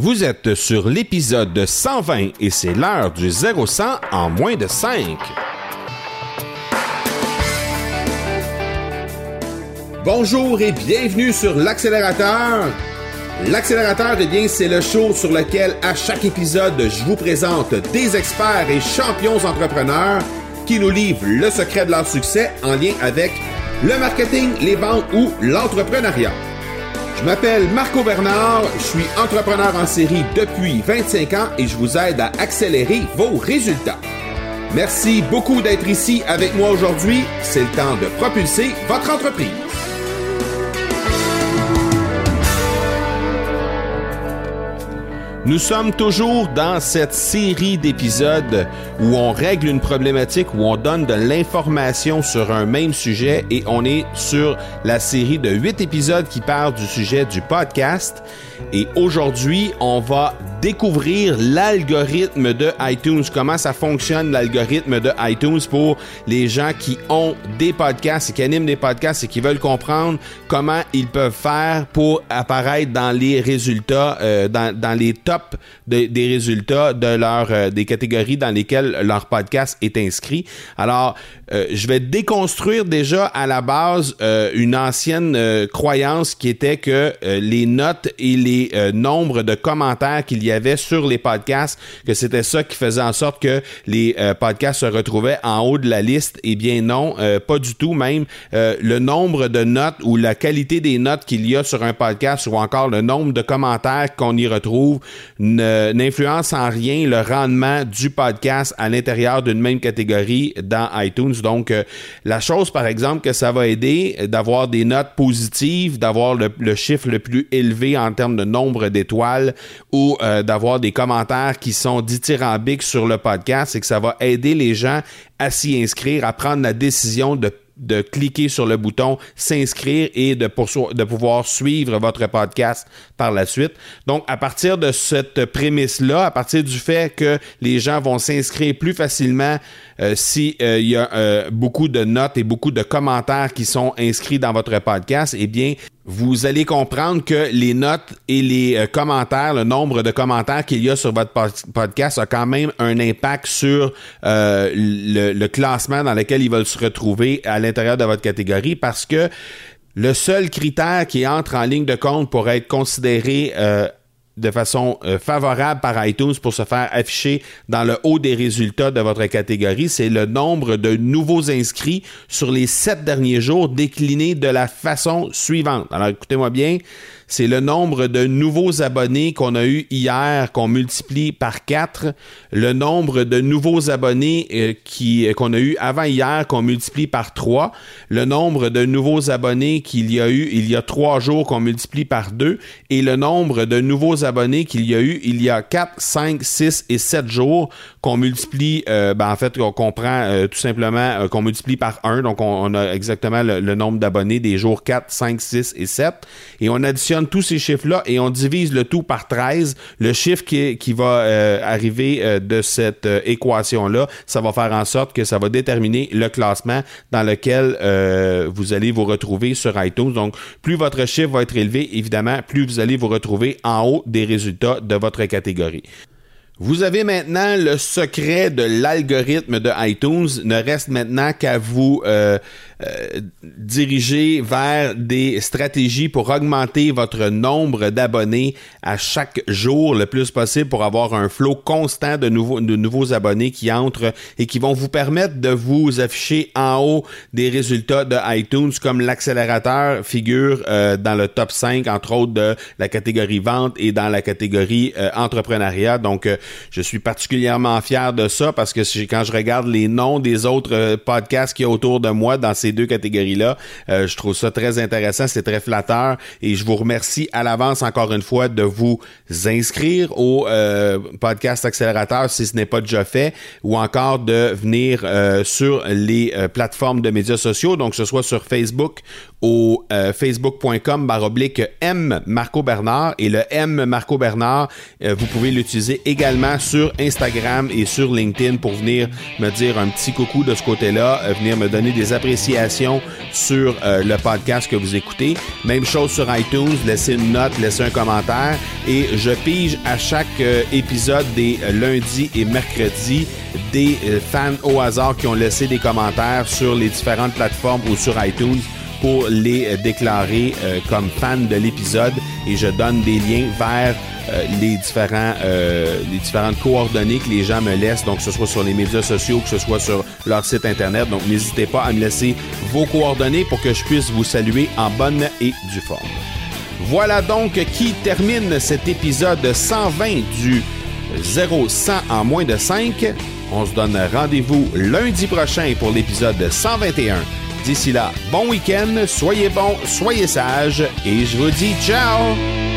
Vous êtes sur l'épisode 120 et c'est l'heure du 0-100 en moins de 5. Bonjour et bienvenue sur l'accélérateur. L'accélérateur, eh bien, c'est le show sur lequel à chaque épisode, je vous présente des experts et champions entrepreneurs qui nous livrent le secret de leur succès en lien avec le marketing, les ventes ou l'entrepreneuriat. Je m'appelle Marco Bernard, je suis entrepreneur en série depuis 25 ans et je vous aide à accélérer vos résultats. Merci beaucoup d'être ici avec moi aujourd'hui. C'est le temps de propulser votre entreprise. Nous sommes toujours dans cette série d'épisodes où on règle une problématique, où on donne de l'information sur un même sujet et on est sur la série de huit épisodes qui parlent du sujet du podcast. Et aujourd'hui, on va découvrir l'algorithme de iTunes, comment ça fonctionne l'algorithme de iTunes pour les gens qui ont des podcasts et qui animent des podcasts et qui veulent comprendre comment ils peuvent faire pour apparaître dans les résultats, euh, dans, dans, les des résultats de leur euh, des catégories dans lesquelles leur podcast est inscrit. Alors, euh, je vais déconstruire déjà à la base une ancienne croyance qui était que les notes et les euh, nombres de commentaires qu'il y avait sur les podcasts, que c'était ça qui faisait en sorte que les euh, podcasts se retrouvaient en haut de la liste. Eh bien non, euh, pas du tout. Même le nombre de notes ou la qualité des notes qu'il y a sur un podcast ou encore le nombre de commentaires qu'on y retrouve n'influence en rien le rendement du podcast à l'intérieur d'une même catégorie dans iTunes. Donc, la chose, par exemple, que ça va aider d'avoir des notes positives, d'avoir le, le chiffre le plus élevé en termes de nombre d'étoiles ou euh, d'avoir des commentaires qui sont dithyrambiques sur le podcast, c'est que ça va aider les gens à s'y inscrire, à prendre la décision de de cliquer sur le bouton s'inscrire et de, pouvoir suivre votre podcast par la suite. Donc, à partir de cette prémisse-là, à partir du fait que les gens vont s'inscrire plus facilement euh, s'il euh, y a euh, beaucoup de notes et beaucoup de commentaires qui sont inscrits dans votre podcast, eh bien, vous allez comprendre que les notes et les commentaires, le nombre de commentaires qu'il y a sur votre podcast a quand même un impact sur le, le, classement dans lequel ils veulent se retrouver à l'intérieur de votre catégorie parce que le seul critère qui entre en ligne de compte pour être considéré de façon euh, favorable par iTunes pour se faire afficher dans le haut des résultats de votre catégorie, c'est le nombre de nouveaux inscrits sur les sept derniers jours décliné de la façon suivante. Alors écoutez-moi bien, c'est le nombre de nouveaux abonnés qu'on a eu hier qu'on multiplie par 4, le nombre de nouveaux abonnés euh, qui qu'on a eu avant hier qu'on multiplie par 3, le nombre de nouveaux abonnés qu'il y a eu il y a trois jours qu'on multiplie par 2 et le nombre de nouveaux abonnés qu'il y a eu il y a 4, 5, 6 et 7 jours qu'on multiplie euh, ben en fait qu'on prend euh, tout simplement qu'on multiplie par 1 donc on, a exactement le, nombre d'abonnés des jours 4, 5, 6 et 7 et on additionne tous ces chiffres-là et on divise le tout par 13, le chiffre qui, qui va euh, arriver euh, de cette euh, équation-là, ça va faire en sorte que ça va déterminer le classement dans lequel vous allez vous retrouver sur iTunes. Donc, plus votre chiffre va être élevé, évidemment, plus vous allez vous retrouver en haut des résultats de votre catégorie. Vous avez maintenant le secret de l'algorithme de iTunes. Ne reste maintenant qu'à vous euh, euh, diriger vers des stratégies pour augmenter votre nombre d'abonnés à chaque jour le plus possible pour avoir un flot constant de nouveaux, de nouveaux abonnés qui entrent et qui vont vous permettre de vous afficher en haut des résultats de iTunes comme l'accélérateur figure euh, dans le top 5 entre autres de la catégorie vente et dans la catégorie entrepreneuriat. Donc je suis particulièrement fier de ça parce que quand je regarde les noms des autres euh, podcasts qui autour de moi dans ces deux catégories-là, euh, je trouve ça très intéressant, c'est très flatteur et je vous remercie à l'avance encore une fois de vous inscrire au euh, podcast accélérateur si ce n'est pas déjà fait ou encore de venir sur les plateformes de médias sociaux, donc que ce soit sur Facebook au facebook.com baroblique M Marco Bernard et le M Marco Bernard, vous pouvez l'utiliser également sur Instagram et sur LinkedIn pour venir me dire un petit coucou de ce côté-là, euh, venir me donner des appréciations sur euh, le podcast que vous écoutez. Même chose sur iTunes, laissez une note, laissez un commentaire et je pige à chaque euh, épisode des lundis et mercredis des fans au hasard qui ont laissé des commentaires sur les différentes plateformes ou sur iTunes pour les déclarer comme fans de l'épisode et je donne des liens vers euh, les différents euh, les différentes coordonnées que les gens me laissent, donc que ce soit sur les médias sociaux, que ce soit sur leur site internet. Donc n'hésitez pas à me laisser vos coordonnées pour que je puisse vous saluer en bonne et due forme. Voilà donc qui termine cet épisode 120 du 0-100 en moins de 5. On se donne rendez-vous lundi prochain pour l'épisode 121. D'ici là, bon week-end, soyez bons, soyez sages et je vous dis ciao!